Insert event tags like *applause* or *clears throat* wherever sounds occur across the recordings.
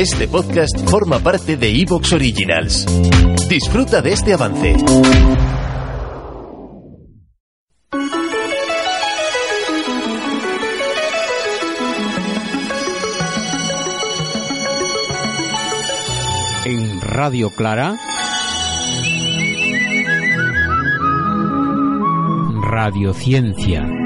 Este podcast forma parte de Evox Originals. Disfruta de este avance. En Radio Clara. Radiociencia.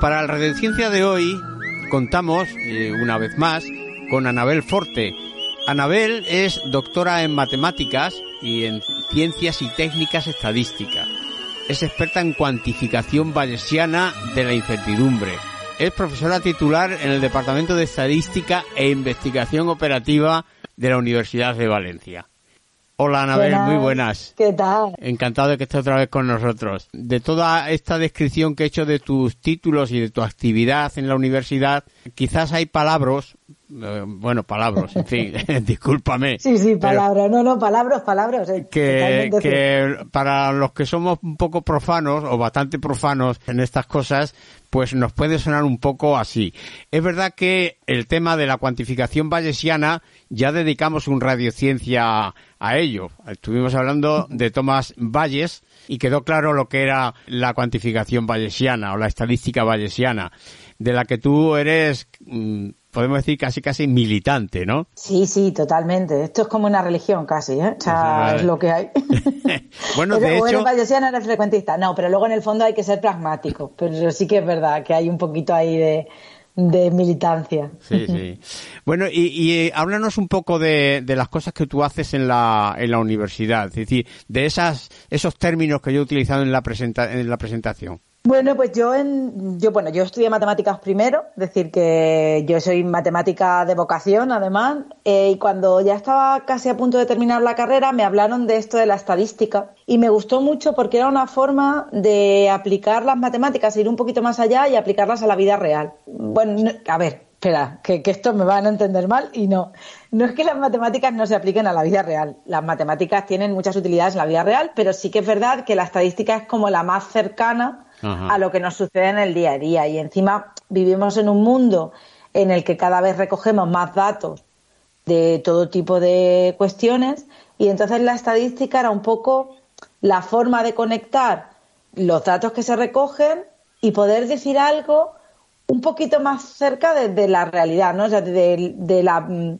Para la Radiociencia de hoy contamos, eh, una vez más, con Anabel Forte. Anabel es doctora en matemáticas y en ciencias y técnicas estadísticas. Es experta en cuantificación bayesiana de la incertidumbre. Es profesora titular en el Departamento de Estadística e Investigación Operativa de la Universidad de Valencia. Hola Anabel, Buenas. muy buenas. ¿Qué tal? Encantado de que estés otra vez con nosotros. De toda esta descripción que he hecho de tus títulos y de tu actividad en la universidad, quizás hay palabras, bueno, palabras, en fin, *laughs* discúlpame. Sí, sí, palabras. No, no, palabras, palabras. eh, Que, que para los que somos un poco profanos o bastante profanos en estas cosas, pues nos puede sonar un poco así. Es verdad que el tema de la cuantificación bayesiana ya dedicamos un radiociencia a ello. Estuvimos hablando de Thomas Bayes y quedó claro lo que era la cuantificación bayesiana o la estadística bayesiana, de la que tú eres, mm, podemos decir, casi casi militante, ¿no? Sí, sí, totalmente. Esto es como una religión casi, ¿eh? O sea, Vale. es lo que hay. *laughs* Bueno, Pero, de hecho- eres bayesiano, eres frecuentista. No, pero luego en el fondo hay que ser pragmático. Pero sí que es verdad que hay un poquito ahí de, de militancia. Sí, sí. Bueno, y, y, eh, háblanos un poco de, de las cosas que tú haces en la, en la universidad, es decir, de esas, esos términos que yo he utilizado en la, presenta, en la presentación. Bueno, pues yo en, yo bueno, yo estudié matemáticas primero, es decir que yo soy matemática de vocación además, eh, y cuando ya estaba casi a punto de terminar la carrera me hablaron de esto de la estadística y me gustó mucho porque era una forma de aplicar las matemáticas, ir un poquito más allá y aplicarlas a la vida real. Bueno, no- a ver, espera, que, que esto me van a entender mal y no. No es que las matemáticas no se apliquen a la vida real. Las matemáticas tienen muchas utilidades en la vida real, pero sí que es verdad que la estadística es como la más cercana A lo que nos sucede en el día a día. Y encima vivimos en un mundo en el que cada vez recogemos más datos de todo tipo de cuestiones y entonces la estadística era un poco la forma de conectar los datos que se recogen y poder decir algo un poquito más cerca de, de la realidad, ¿no? O sea, de, de la mm,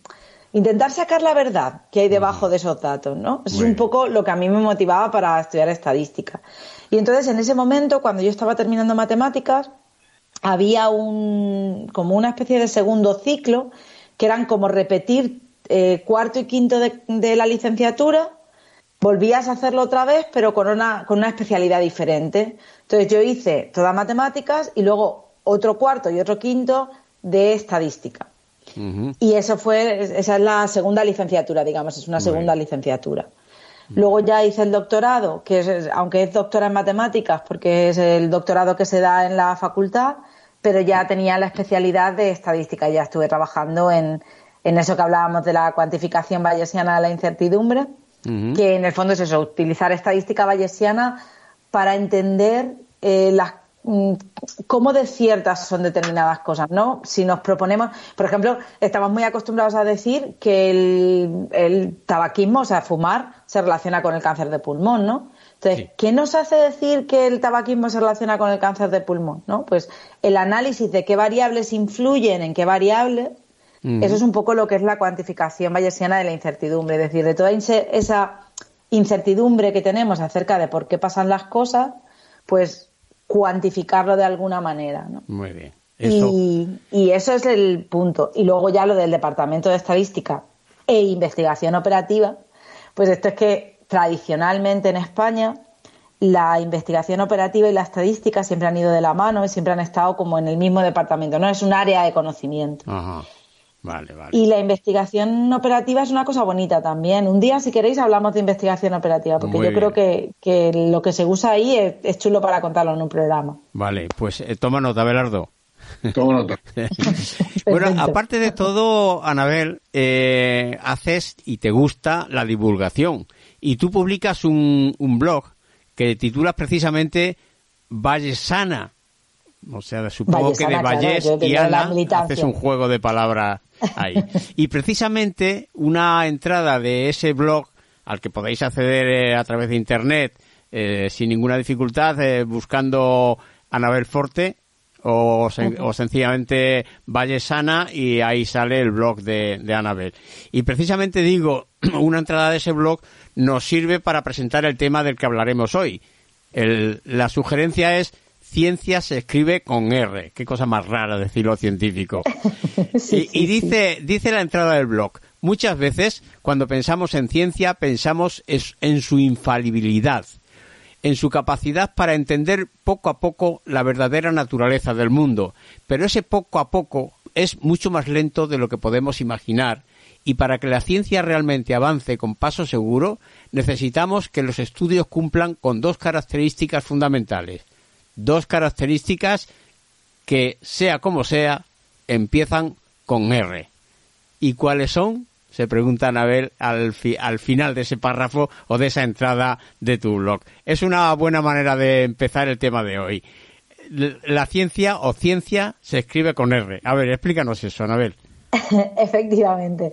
intentar sacar la verdad que hay debajo de esos datos, ¿no? Eso es un poco lo que a mí me motivaba para estudiar estadística. Y entonces en ese momento, cuando yo estaba terminando matemáticas, había un como una especie de segundo ciclo que eran como repetir eh, cuarto y quinto de, de la licenciatura volvías a hacerlo otra vez pero con una con una especialidad diferente entonces yo hice todas matemáticas y luego otro cuarto y otro quinto de estadística Y eso fue, esa es la segunda licenciatura, digamos, es una segunda licenciatura. Luego ya hice el doctorado, que es, aunque es doctora en matemáticas, porque es el doctorado que se da en la facultad, pero ya tenía la especialidad de estadística, ya estuve trabajando en, en eso que hablábamos de la cuantificación bayesiana de la incertidumbre, que en el fondo es eso, utilizar estadística bayesiana para entender eh, las cómo de ciertas son determinadas cosas, ¿no? Si nos proponemos, por ejemplo, estamos muy acostumbrados a decir que el, el tabaquismo, o sea, fumar, se relaciona con el cáncer de pulmón, ¿no? Entonces, Sí. ¿qué nos hace decir que el tabaquismo se relaciona con el cáncer de pulmón? ¿no? Pues el análisis de qué variables influyen en qué variables, Ujú. eso es un poco lo que es la cuantificación bayesiana de la incertidumbre, es decir, de toda esa incertidumbre que tenemos acerca de por qué pasan las cosas, pues cuantificarlo de alguna manera, ¿no? Muy bien. Eso, Y, y eso es el punto. Y luego ya lo del Departamento de Estadística e Investigación Operativa, pues esto es que tradicionalmente en España la investigación operativa y la estadística siempre han ido de la mano y siempre han estado como en el mismo departamento, no es un área de conocimiento. Ajá. Vale, vale. Y la investigación operativa es una cosa bonita también. Un día, si queréis, hablamos de investigación operativa, porque Muy yo creo que, que lo que se usa ahí es, es chulo para contarlo en un programa. Vale, pues eh, toma nota, Belardo. Tomo nota. *laughs* Bueno, aparte de todo, Anabel, eh, haces y te gusta la divulgación. Y tú publicas un, un blog que titulas precisamente Vallesana. O sea, supongo que de claro, Vallés yo y Ana haces un juego de palabras ahí. y precisamente una entrada de ese blog al que podéis acceder eh, a través de internet eh, sin ninguna dificultad eh, buscando Anabel Forte o, sen- o sencillamente Vallesana y ahí sale el blog de, de Anabel. Y precisamente digo, *clears throat* una entrada de ese blog nos sirve para presentar el tema del que hablaremos hoy. El- la sugerencia es ciencia se escribe con R. Qué cosa más rara decirlo científico. *laughs* Sí, y y dice, dice la entrada del blog, muchas veces cuando pensamos en ciencia pensamos en su infalibilidad, en su capacidad para entender poco a poco la verdadera naturaleza del mundo. Pero ese poco a poco es mucho más lento de lo que podemos imaginar y para que la ciencia realmente avance con paso seguro necesitamos que los estudios cumplan con dos características fundamentales. Dos características que, sea como sea, empiezan con R. ¿Y cuáles son? Se pregunta Anabel al, fi- al final de ese párrafo o de esa entrada de tu blog. Es una buena manera de empezar el tema de hoy. La ciencia o ciencia se escribe con R. A ver, explícanos eso, Anabel. *laughs* Efectivamente.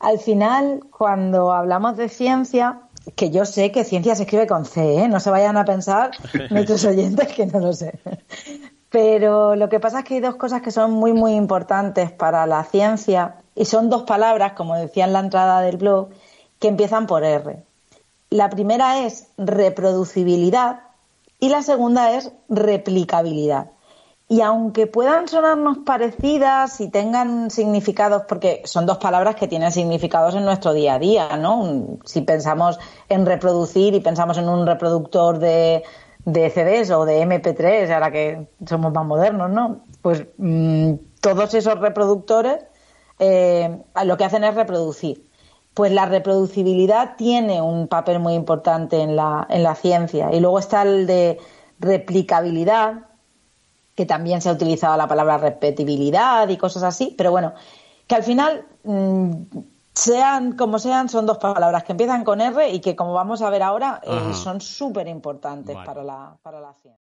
Al final, cuando hablamos de ciencia, que yo sé que ciencia se escribe con C, ¿eh? no se vayan a pensar *laughs* nuestros oyentes que no lo sé. Pero lo que pasa es que hay dos cosas que son muy, muy importantes para la ciencia y son dos palabras, como decía en la entrada del blog, que empiezan por R. La primera es reproducibilidad y la segunda es replicabilidad. Y aunque puedan sonarnos parecidas y tengan significados, porque son dos palabras que tienen significados en nuestro día a día, ¿no? Si pensamos en reproducir y pensamos en un reproductor de, de CDs o de MP3, ahora que somos más modernos, ¿no? Pues mm, todos esos reproductores eh, lo que hacen es reproducir. Pues la reproducibilidad tiene un papel muy importante en la, en la ciencia. Y luego está el de replicabilidad, que también se ha utilizado la palabra repetibilidad y cosas así, pero bueno, que al final, mm, sean como sean, son dos palabras que empiezan con R y que, como vamos a ver ahora, eh, son súper importantes Vale. para, la, para la ciencia.